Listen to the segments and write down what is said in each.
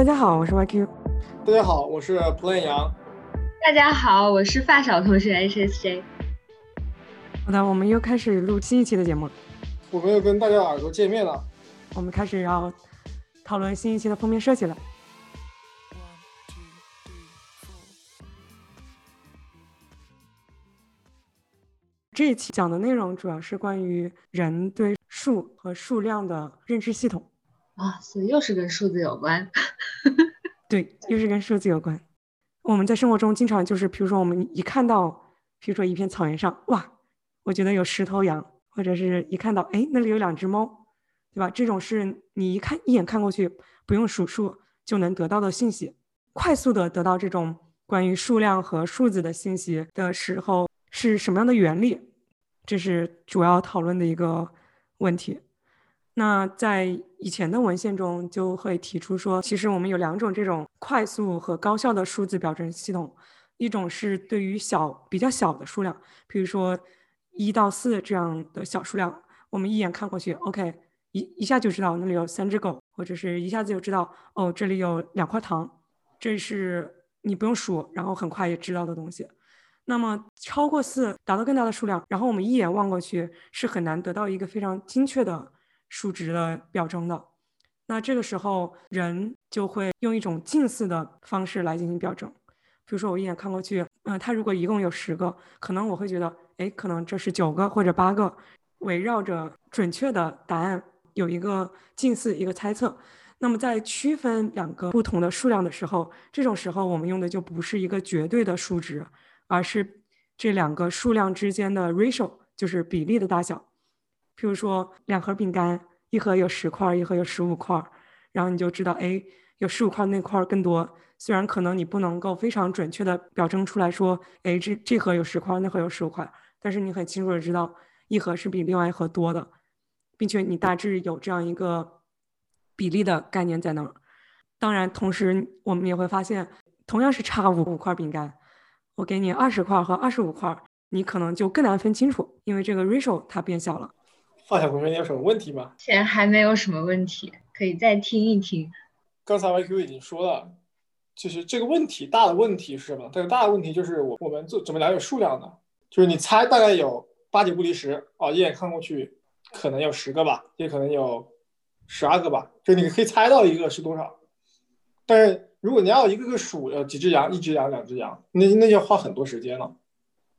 大家好，我是 YQ。大家好，我是 Plan 杨。大家好，我是发小同学 HSJ。好的，我们又开始录新一期的节目了。我们又跟大家耳朵见面了。我们开始要讨论新一期的封面设计了。这一期讲的内容主要是关于人对数和数量的认知系统。啊，所以又是跟数字有关。对，又是跟数字有关。我们在生活中经常就是，比如说我们一看到，比如说一片草原上，哇，我觉得有十头羊，或者是一看到，哎，那里有两只猫，对吧？这种是你一看一眼看过去，不用数数就能得到的信息。快速的得到这种关于数量和数字的信息的时候，是什么样的原理？这是主要讨论的一个问题。那在以前的文献中就会提出说，其实我们有两种这种快速和高效的数字表征系统，一种是对于小比较小的数量，比如说一到四这样的小数量，我们一眼看过去，OK，一一下就知道那里有三只狗，或者是一下子就知道哦这里有两块糖，这是你不用数，然后很快也知道的东西。那么超过四达到更大的数量，然后我们一眼望过去是很难得到一个非常精确的。数值的表征的，那这个时候人就会用一种近似的方式来进行表征。比如说我一眼看过去，嗯，它如果一共有十个，可能我会觉得，哎，可能这是九个或者八个，围绕着准确的答案有一个近似一个猜测。那么在区分两个不同的数量的时候，这种时候我们用的就不是一个绝对的数值，而是这两个数量之间的 ratio，就是比例的大小。譬如说，两盒饼干，一盒有十块，一盒有十五块，然后你就知道，哎，有十五块那块更多。虽然可能你不能够非常准确的表征出来说，哎，这这盒有十块，那盒有十五块，但是你很清楚的知道，一盒是比另外一盒多的，并且你大致有这样一个比例的概念在那儿。当然，同时我们也会发现，同样是差五五块饼干，我给你二十块和二十五块，你可能就更难分清楚，因为这个 ratio 它变小了。发小同学，你有什么问题吗？目前还没有什么问题，可以再听一听。刚才 YQ 已经说了，就是这个问题大的问题是什么？这个大的问题就是我我们做怎么了解数量呢？就是你猜大概有八九不离十哦，一眼看过去可能有十个吧，也可能有十二个吧，就你可以猜到一个是多少。但是如果你要一个个数，呃，几只羊，一只羊，两只羊，那那就要花很多时间了。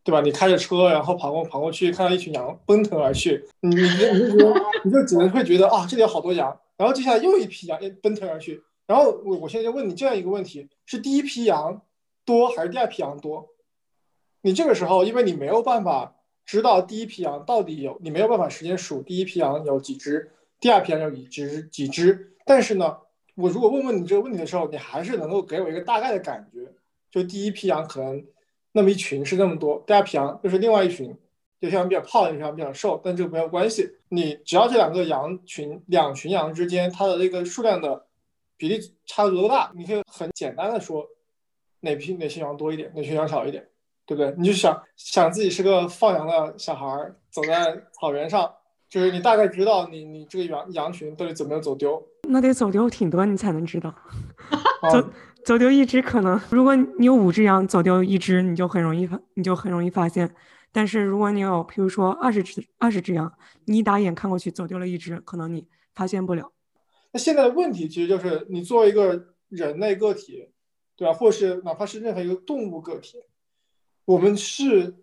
对吧？你开着车，然后跑过跑过去，看到一群羊奔腾而去，你你你就你就只能会觉得啊，这里有好多羊。然后接下来又一批羊奔腾而去。然后我我现在就问你这样一个问题：是第一批羊多还是第二批羊多？你这个时候，因为你没有办法知道第一批羊到底有，你没有办法时间数第一批羊有几只，第二批羊有几只几只。但是呢，我如果问问你这个问题的时候，你还是能够给我一个大概的感觉，就第一批羊可能。那么一群是那么多，第二批羊就是另外一群，有些羊比较胖，有些羊比较瘦，但这个没有关系。你只要这两个羊群、两群羊之间它的那个数量的比例差足够大，你可以很简单的说哪批哪些羊多一点，哪群羊少一点，对不对？你就想想自己是个放羊的小孩儿，走在草原上，就是你大概知道你你这个羊羊群到底走没有走丢。那得走丢挺多你才能知道。走。走丢一只可能，如果你有五只羊，走丢一只你就很容易发，你就很容易发现。但是如果你有，比如说二十只二十只羊，你一打眼看过去走丢了一只，可能你发现不了。那现在的问题其实就是你作为一个人类个体，对吧？或是哪怕是任何一个动物个体，我们是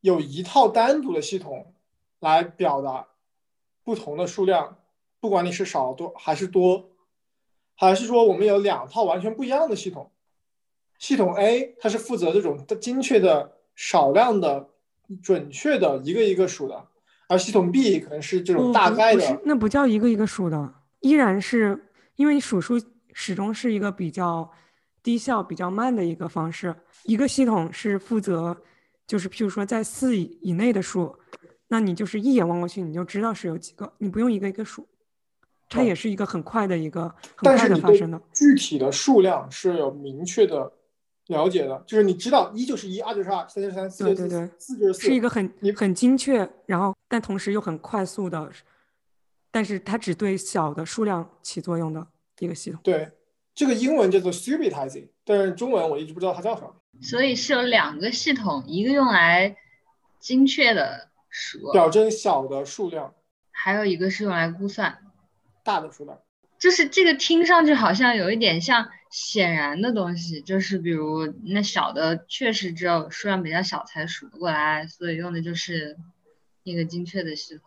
有一套单独的系统来表达不同的数量，不管你是少多还是多。还是说我们有两套完全不一样的系统？系统 A 它是负责这种精确的、少量的、准确的一个一个数的，而系统 B 可能是这种大概的。那不叫一个一个数的，依然是因为你数数始终是一个比较低效、比较慢的一个方式。一个系统是负责，就是譬如说在四以内的数，那你就是一眼望过去你就知道是有几个，你不用一个一个数。它也是一个很快的一个，很快的发生的。具体的数量是有明确的了解的，就是你知道一就是一，二就是二，三就是三，四就是四，四就是四，是一个很很精确，然后但同时又很快速的，但是它只对小的数量起作用的一个系统。对，这个英文叫做 subitizing，但是中文我一直不知道它叫什么。所以是有两个系统，一个用来精确的数，表征小的数量，还有一个是用来估算大的数量。就是这个听上去好像有一点像显然的东西，就是比如那小的确实只有数量比较小才数得过来，所以用的就是那个精确的系统。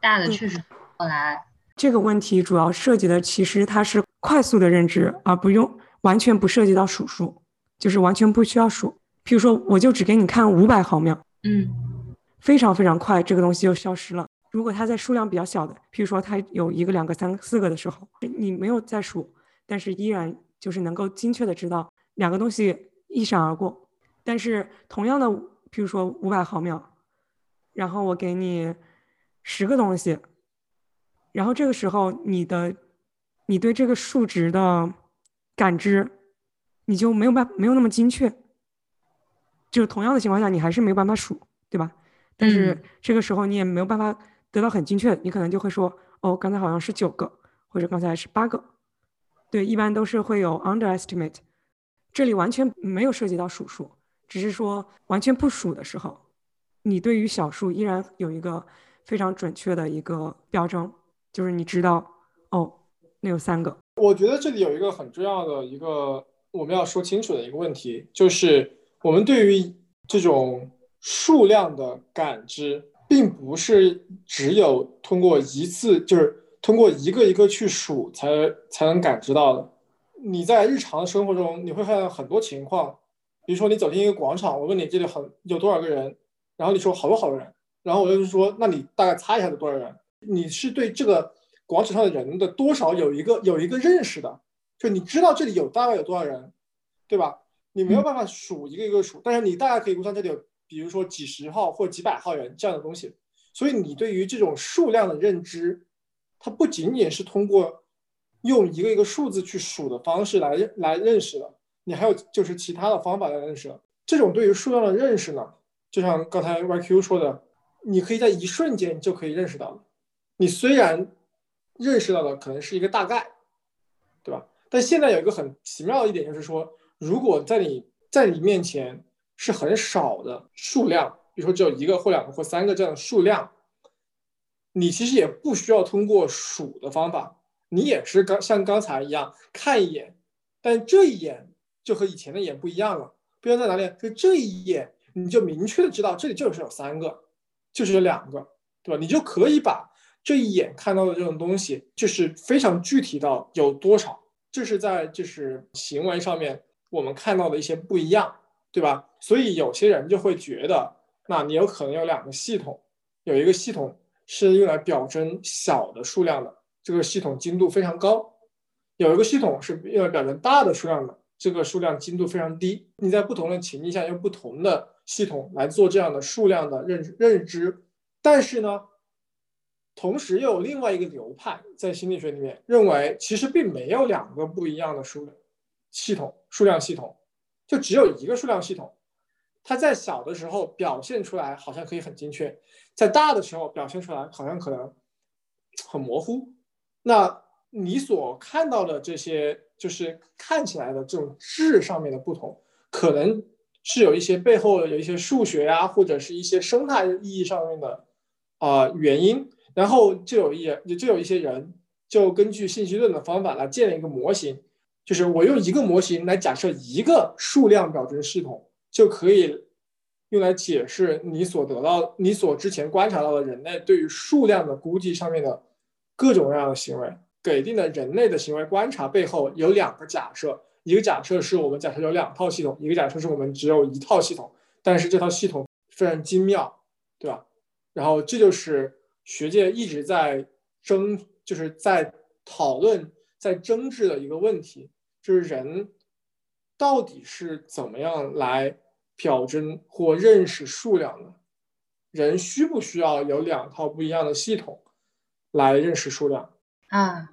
大的确实数过来。这个问题主要涉及的其实它是快速的认知，而不用完全不涉及到数数，就是完全不需要数。譬如说，我就只给你看五百毫秒，嗯，非常非常快，这个东西就消失了。如果它在数量比较小的，譬如说它有一个、两个、三个、四个的时候，你没有在数，但是依然就是能够精确的知道两个东西一闪而过。但是同样的，譬如说五百毫秒，然后我给你十个东西，然后这个时候你的你对这个数值的感知，你就没有办没有那么精确。就是同样的情况下，你还是没有办法数，对吧？但是这个时候你也没有办法。得到很精确，你可能就会说，哦，刚才好像是九个，或者刚才是八个，对，一般都是会有 underestimate。这里完全没有涉及到数数，只是说完全不数的时候，你对于小数依然有一个非常准确的一个标征，就是你知道，哦，那有三个。我觉得这里有一个很重要的一个我们要说清楚的一个问题，就是我们对于这种数量的感知。并不是只有通过一次，就是通过一个一个去数才才能感知到的。你在日常生活中，你会看到很多情况，比如说你走进一个广场，我问你这里很有多少个人，然后你说好多好多人，然后我就是说，那你大概猜一下有多少人？你是对这个广场上的人的多少有一个有一个认识的，就你知道这里有大概有多少人，对吧？你没有办法数一个一个数，但是你大概可以估算这里有。比如说几十号或几百号人这样的东西，所以你对于这种数量的认知，它不仅仅是通过用一个一个数字去数的方式来来认识的，你还有就是其他的方法来认识。这种对于数量的认识呢，就像刚才 YQ 说的，你可以在一瞬间就可以认识到了。你虽然认识到的可能是一个大概，对吧？但现在有一个很奇妙的一点就是说，如果在你在你面前。是很少的数量，比如说只有一个或两个或三个这样的数量，你其实也不需要通过数的方法，你也是刚像刚才一样看一眼，但这一眼就和以前的眼不一样了，不一样在哪里？就这一眼你就明确的知道这里就是有三个，就是有两个，对吧？你就可以把这一眼看到的这种东西，就是非常具体到有多少，这是在就是行为上面我们看到的一些不一样。对吧？所以有些人就会觉得，那你有可能有两个系统，有一个系统是用来表征小的数量的，这个系统精度非常高；有一个系统是用来表征大的数量的，这个数量精度非常低。你在不同的情境下用不同的系统来做这样的数量的认认知，但是呢，同时又有另外一个流派在心理学里面认为，其实并没有两个不一样的数系统数量系统。就只有一个数量系统，它在小的时候表现出来好像可以很精确，在大的时候表现出来好像可能很模糊。那你所看到的这些，就是看起来的这种质上面的不同，可能是有一些背后有一些数学呀，或者是一些生态意义上面的啊原因。然后就有一就有一些人就根据信息论的方法来建了一个模型。就是我用一个模型来假设一个数量表征系统，就可以用来解释你所得到、你所之前观察到的人类对于数量的估计上面的各种各样的行为。给定的人类的行为观察背后有两个假设：一个假设是我们假设有两套系统，一个假设是我们只有一套系统，但是这套系统非常精妙，对吧？然后这就是学界一直在争，就是在讨论、在争执的一个问题。就是人到底是怎么样来表征或认识数量的？人需不需要有两套不一样的系统来认识数量？啊，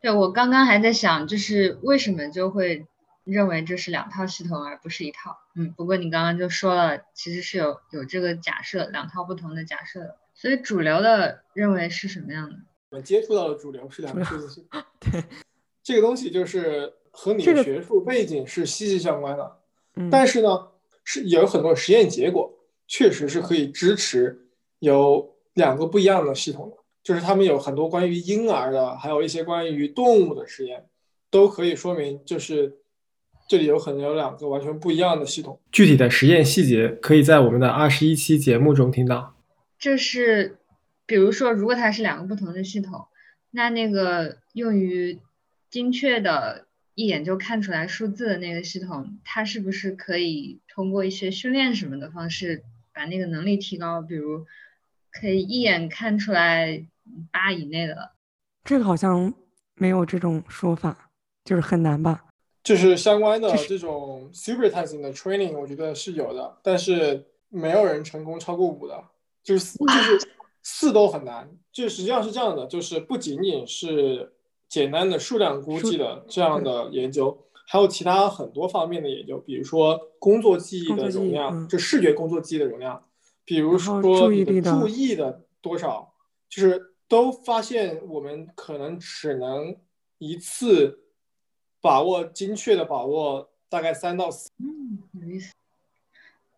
对我刚刚还在想，就是为什么就会认为这是两套系统而不是一套？嗯，不过你刚刚就说了，其实是有有这个假设，两套不同的假设的。所以主流的认为是什么样的？我们接触到的主流是两个数字系统。对。这个东西就是和你的学术背景是息息相关的。嗯，但是呢，是有很多实验结果确实是可以支持有两个不一样的系统的，就是他们有很多关于婴儿的，还有一些关于动物的实验，都可以说明就是这里有可能有两个完全不一样的系统。具体的实验细节可以在我们的二十一期节目中听到。这是比如说，如果它是两个不同的系统，那那个用于精确的一眼就看出来数字的那个系统，它是不是可以通过一些训练什么的方式把那个能力提高？比如可以一眼看出来八以内的，这个好像没有这种说法，就是很难吧？就是相关的这种 supervising 的 training，我觉得是有的，但是没有人成功超过五的，就是就是四都很难。就实际上是这样的，就是不仅仅是简单的数量估计的这样的研究，还有其他很多方面的研究，比如说工作记忆的容量，嗯就视觉工作记忆的容量，比如说你的注意力的注意的多少，就是都发现我们可能只能一次把握精确的把握大概三到四。嗯，有意思。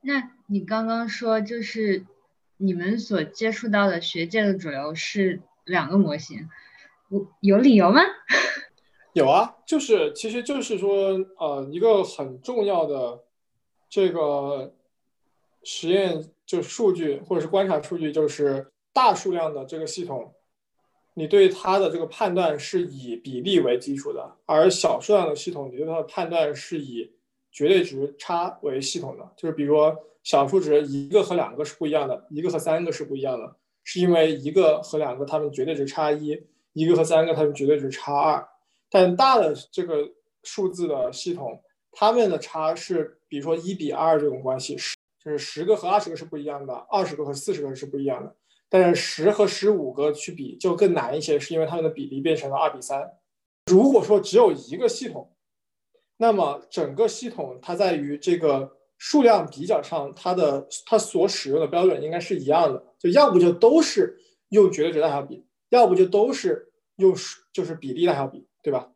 那你刚刚说就是你们所接触到的学界的主流是两个模型，我有理由吗？有啊，就是其实就是说，呃，一个很重要的这个实验就数据或者是观察数据，就是大数量的这个系统，你对它的这个判断是以比例为基础的，而小数量的系统，你对它的判断是以绝对值差为系统的。就是比如说小数值一个和两个是不一样的，一个和三个是不一样的，是因为一个和两个它们绝对值差一，一个和三个它们绝对值差二。但大的这个数字的系统，它们的差是比如说一比二这种关系，十就是十个和二十个是不一样的，二十个和四十个是不一样的。但是十和十五个去比就更难一些，是因为它们的比例变成了二比三。如果说只有一个系统，那么整个系统它在于这个数量比较上，它的它所使用的标准应该是一样的，就要不就都是用绝对值大小比，要不就都是用就是比例大小比，对吧？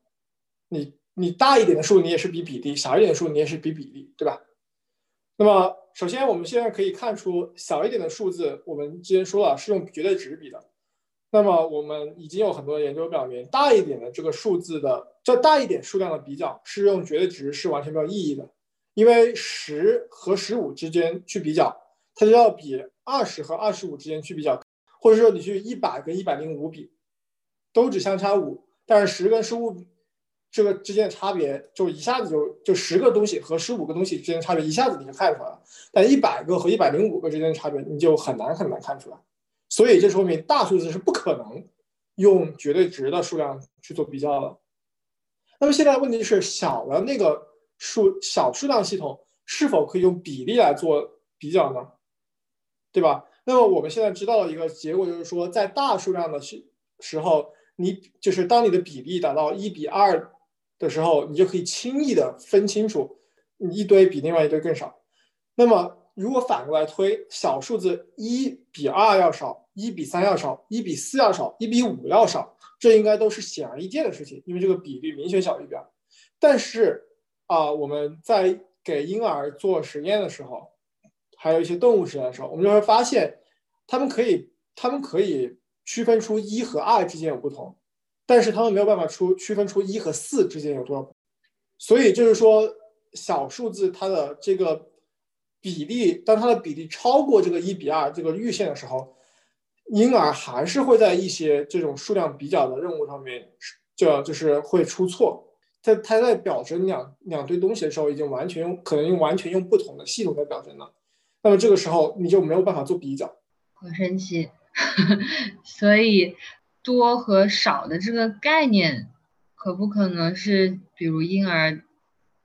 你你大一点的数你也是比比例，小一点的数你也是比比例，对吧？那么首先我们现在可以看出小一点的数字，我们之前说了是用绝对值比的。那么我们已经有很多研究表明，大一点的这个数字的这大一点数量的比较是用绝对值是完全没有意义的，因为十和十五之间去比较，它就要比二十和二十五之间去比较，或者说你去一百跟一百零五比，都只相差五，但是十跟十五这个之间的差别就一下子就就十个东西和十五个东西之间差别一下子你就看出来了，但一百个和一百零五个之间的差别你就很难很难看出来。所以这说明大数字是不可能用绝对值的数量去做比较的。那么现在问题是，小的那个数小数量系统是否可以用比例来做比较呢？对吧？那么我们现在知道的一个结果就是说，在大数量的时时候，你就是当你的比例达到一比二的时候，你就可以轻易的分清楚，你一堆比另外一堆更少。那么如果反过来推，小数字一比二要少，一比三要少，一比四要少，一比五要少，这应该都是显而易见的事情，因为这个比例明显小于一比二。但是啊、我们在给婴儿做实验的时候，还有一些动物实验的时候，我们就会发现，他们可以，他们可以区分出一和二之间有不同，但是他们没有办法出区分出一和四之间有多少。所以就是说，小数字它的这个比例，当它的比例超过这个一比二这个阈限的时候，婴儿还是会在一些这种数量比较的任务上面，就就是会出错。它它在表征两两堆东西的时候，已经完全用可能用完全用不同的系统在表征了。那么这个时候你就没有办法做比较。好神奇。所以多和少的这个概念，可不可能是比如婴儿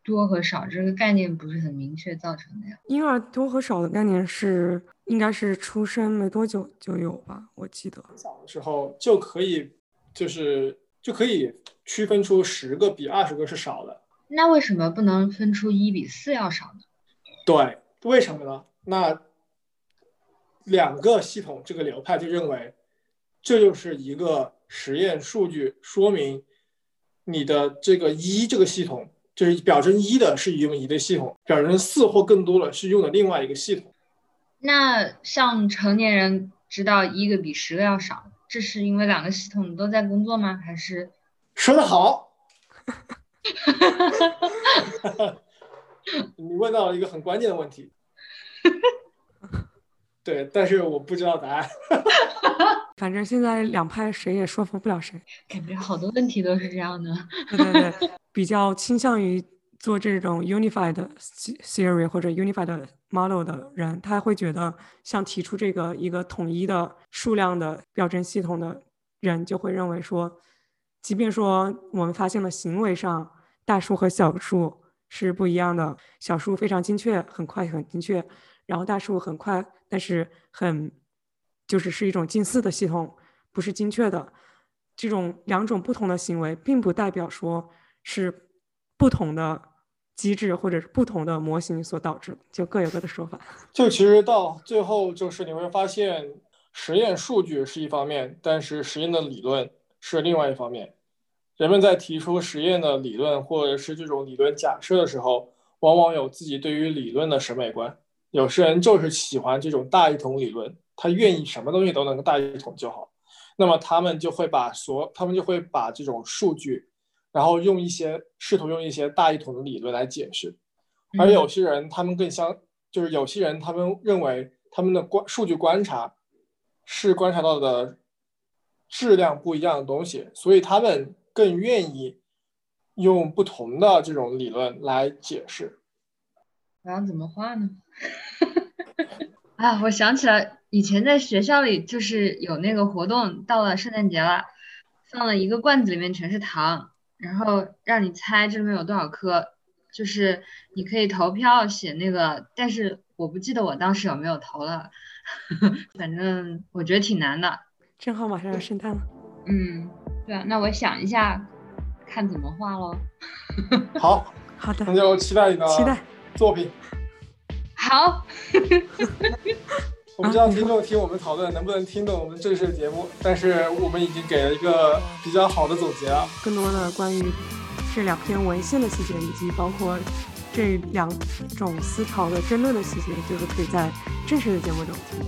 多和少这个概念不是很明确造成的呀？婴儿多和少的概念是应该是出生没多久就有吧？我记得。小的时候就可以，就是就可以区分出十个比二十个是少的。那为什么不能分出一比四要少呢？对，为什么呢？那两个系统这个流派就认为，这就是一个实验数据说明你的这个一这个系统，就是表征一的是用一的系统，表征四或更多的是用的另外一个系统。那像成年人知道一个比十个要少，这是因为两个系统都在工作吗？还是？说得好 你问到了一个很关键的问题。对，但是我不知道答案。反正现在两派谁也说服不了谁，感觉好多问题都是这样的。对对对，比较倾向于做这种 unified theory 或者 unified model 的人，他会觉得像提出这个一个统一的数量的标准系统的人，就会认为说，即便说我们发现了行为上大数和小数是不一样的，小数非常精确，很快很精确。然后大数很快，但是很就是是一种近似的系统，不是精确的。这种两种不同的行为，并不代表说是不同的机制或者是不同的模型所导致的，就各有各的说法。就其实到最后，就是你会发现，实验数据是一方面，但是实验的理论是另外一方面。人们在提出实验的理论或者是这种理论假设的时候，往往有自己对于理论的审美观。有些人就是喜欢这种大一统理论，他愿意什么东西都能够大一统就好。那么他们就会把所，他们就会把这种数据，然后用一些试图用一些大一统的理论来解释。而有些人他们更相，就是有些人他们认为他们的观数据观察是观察到的质量不一样的东西，所以他们更愿意用不同的这种理论来解释。然后怎么画呢？啊，我想起来，以前在学校里就是有那个活动，到了圣诞节了，放了一个罐子，里面全是糖，然后让你猜这里面有多少颗，就是你可以投票写那个，但是我不记得我当时有没有投了，反正我觉得挺难的。正好马上要圣诞了。嗯，对啊，那我想一下，看怎么画喽。好，好的，那就期待你的期待作品。好，我不知道听众听我们讨论能不能听懂我们正式的节目，但是我们已经给了一个比较好的总结了。更多的关于这两篇文献的细节，以及包括这两种思潮的争论的细节，就是可以在正式的节目中听。